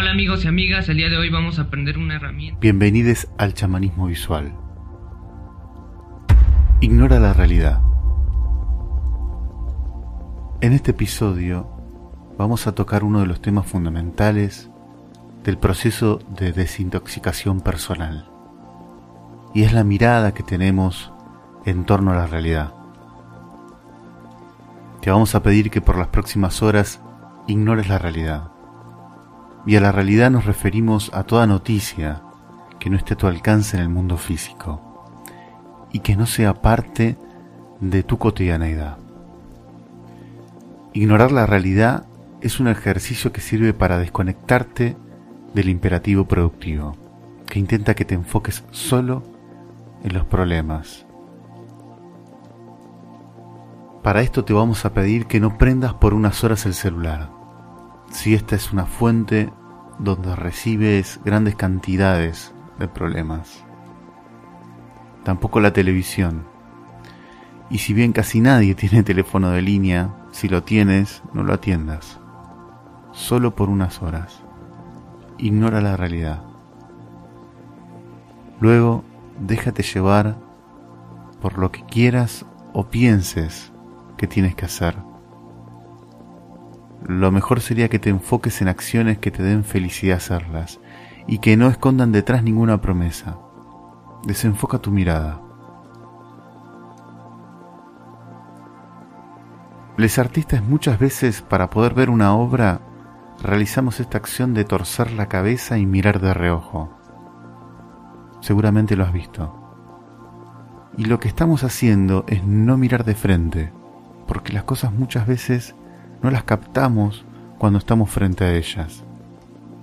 Hola amigos y amigas, el día de hoy vamos a aprender una herramienta. Bienvenidos al chamanismo visual. Ignora la realidad. En este episodio vamos a tocar uno de los temas fundamentales del proceso de desintoxicación personal. Y es la mirada que tenemos en torno a la realidad. Te vamos a pedir que por las próximas horas ignores la realidad y a la realidad nos referimos a toda noticia que no esté a tu alcance en el mundo físico y que no sea parte de tu cotidianeidad. Ignorar la realidad es un ejercicio que sirve para desconectarte del imperativo productivo, que intenta que te enfoques solo en los problemas. Para esto te vamos a pedir que no prendas por unas horas el celular si esta es una fuente donde recibes grandes cantidades de problemas. Tampoco la televisión. Y si bien casi nadie tiene teléfono de línea, si lo tienes, no lo atiendas. Solo por unas horas. Ignora la realidad. Luego, déjate llevar por lo que quieras o pienses que tienes que hacer lo mejor sería que te enfoques en acciones que te den felicidad hacerlas y que no escondan detrás ninguna promesa. Desenfoca tu mirada. Les artistas muchas veces para poder ver una obra realizamos esta acción de torcer la cabeza y mirar de reojo. Seguramente lo has visto. Y lo que estamos haciendo es no mirar de frente, porque las cosas muchas veces no las captamos cuando estamos frente a ellas.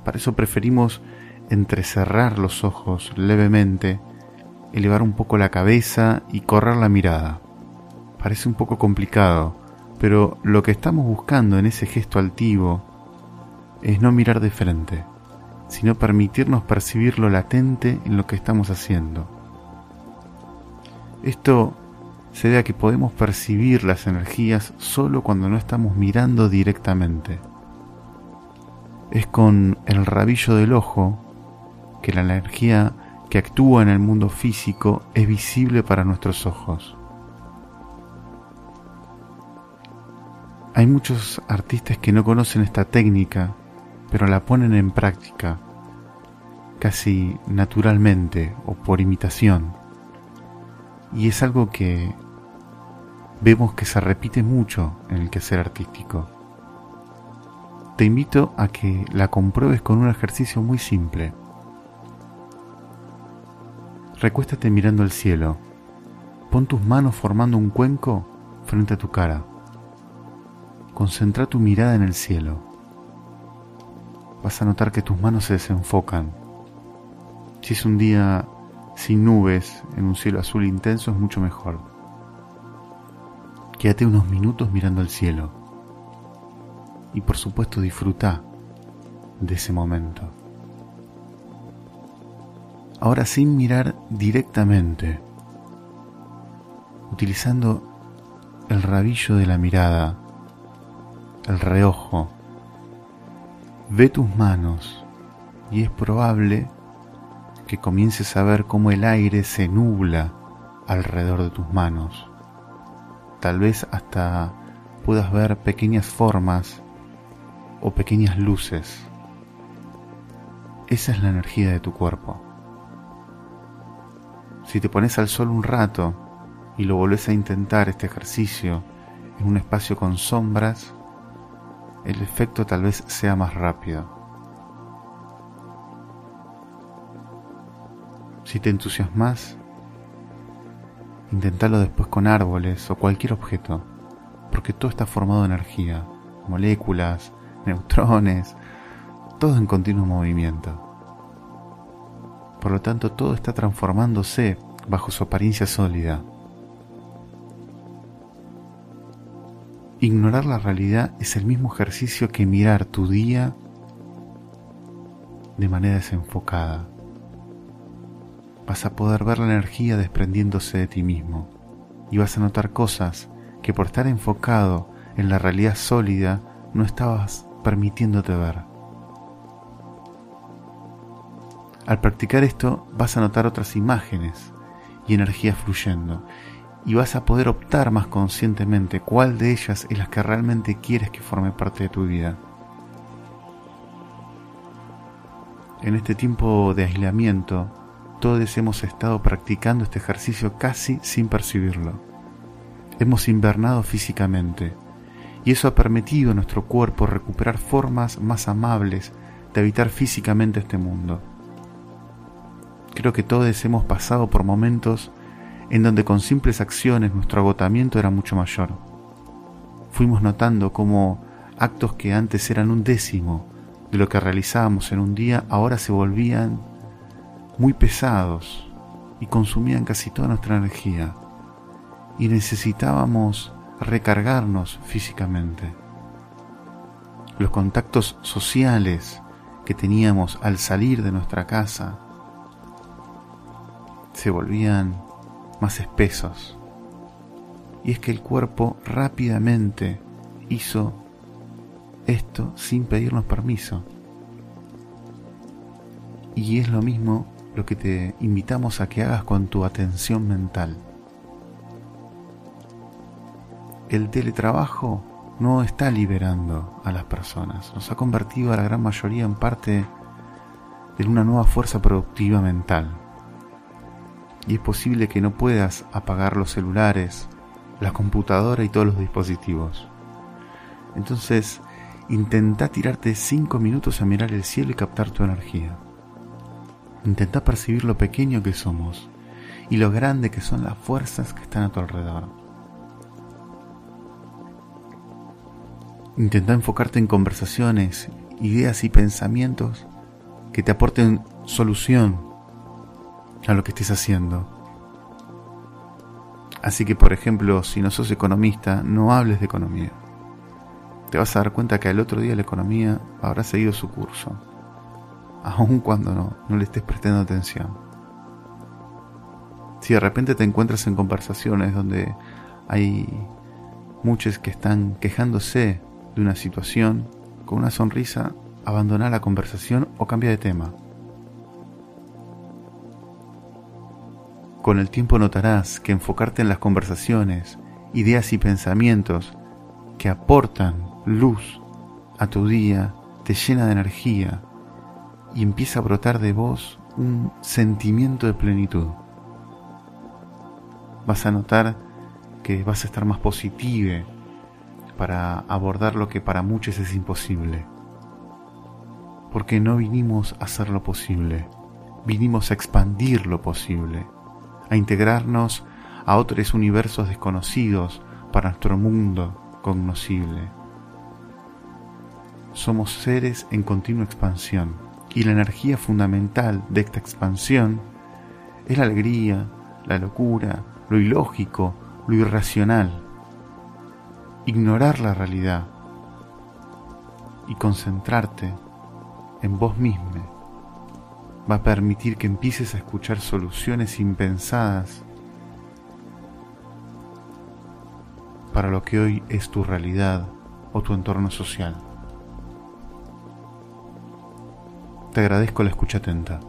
Para eso preferimos entrecerrar los ojos levemente, elevar un poco la cabeza y correr la mirada. Parece un poco complicado, pero lo que estamos buscando en ese gesto altivo es no mirar de frente, sino permitirnos percibir lo latente en lo que estamos haciendo. Esto se debe a que podemos percibir las energías solo cuando no estamos mirando directamente. Es con el rabillo del ojo que la energía que actúa en el mundo físico es visible para nuestros ojos. Hay muchos artistas que no conocen esta técnica, pero la ponen en práctica, casi naturalmente o por imitación. Y es algo que vemos que se repite mucho en el quehacer artístico. Te invito a que la compruebes con un ejercicio muy simple. Recuéstate mirando al cielo. Pon tus manos formando un cuenco frente a tu cara. Concentra tu mirada en el cielo. Vas a notar que tus manos se desenfocan. Si es un día sin nubes, en un cielo azul intenso, es mucho mejor. Quédate unos minutos mirando al cielo y por supuesto disfruta de ese momento. Ahora sin mirar directamente, utilizando el rabillo de la mirada, el reojo, ve tus manos y es probable que comiences a ver cómo el aire se nubla alrededor de tus manos tal vez hasta puedas ver pequeñas formas o pequeñas luces. Esa es la energía de tu cuerpo. Si te pones al sol un rato y lo volvés a intentar este ejercicio en un espacio con sombras, el efecto tal vez sea más rápido. Si te entusiasmas, Intentalo después con árboles o cualquier objeto, porque todo está formado de energía, moléculas, neutrones, todo en continuo movimiento. Por lo tanto, todo está transformándose bajo su apariencia sólida. Ignorar la realidad es el mismo ejercicio que mirar tu día de manera desenfocada vas a poder ver la energía desprendiéndose de ti mismo y vas a notar cosas que por estar enfocado en la realidad sólida no estabas permitiéndote ver. Al practicar esto vas a notar otras imágenes y energías fluyendo y vas a poder optar más conscientemente cuál de ellas es la que realmente quieres que forme parte de tu vida. En este tiempo de aislamiento, todos hemos estado practicando este ejercicio casi sin percibirlo. Hemos invernado físicamente y eso ha permitido a nuestro cuerpo recuperar formas más amables de habitar físicamente este mundo. Creo que todos hemos pasado por momentos en donde con simples acciones nuestro agotamiento era mucho mayor. Fuimos notando cómo actos que antes eran un décimo de lo que realizábamos en un día ahora se volvían muy pesados y consumían casi toda nuestra energía y necesitábamos recargarnos físicamente. Los contactos sociales que teníamos al salir de nuestra casa se volvían más espesos. Y es que el cuerpo rápidamente hizo esto sin pedirnos permiso. Y es lo mismo lo que te invitamos a que hagas con tu atención mental. El teletrabajo no está liberando a las personas, nos ha convertido a la gran mayoría en parte de una nueva fuerza productiva mental y es posible que no puedas apagar los celulares, la computadora y todos los dispositivos. Entonces, intenta tirarte 5 minutos a mirar el cielo y captar tu energía. Intenta percibir lo pequeño que somos y lo grande que son las fuerzas que están a tu alrededor. Intenta enfocarte en conversaciones, ideas y pensamientos que te aporten solución a lo que estés haciendo. Así que, por ejemplo, si no sos economista, no hables de economía. Te vas a dar cuenta que al otro día la economía habrá seguido su curso, aun cuando no, no le estés prestando atención. Si de repente te encuentras en conversaciones donde hay muchos que están quejándose de una situación, con una sonrisa, abandona la conversación o cambia de tema. Con el tiempo notarás que enfocarte en las conversaciones, ideas y pensamientos que aportan luz a tu día te llena de energía y empieza a brotar de vos un sentimiento de plenitud. Vas a notar que vas a estar más positive para abordar lo que para muchos es imposible. Porque no vinimos a hacer lo posible, vinimos a expandir lo posible a integrarnos a otros universos desconocidos para nuestro mundo cognoscible. Somos seres en continua expansión y la energía fundamental de esta expansión es la alegría, la locura, lo ilógico, lo irracional. Ignorar la realidad y concentrarte en vos mismo va a permitir que empieces a escuchar soluciones impensadas para lo que hoy es tu realidad o tu entorno social. Te agradezco la escucha atenta.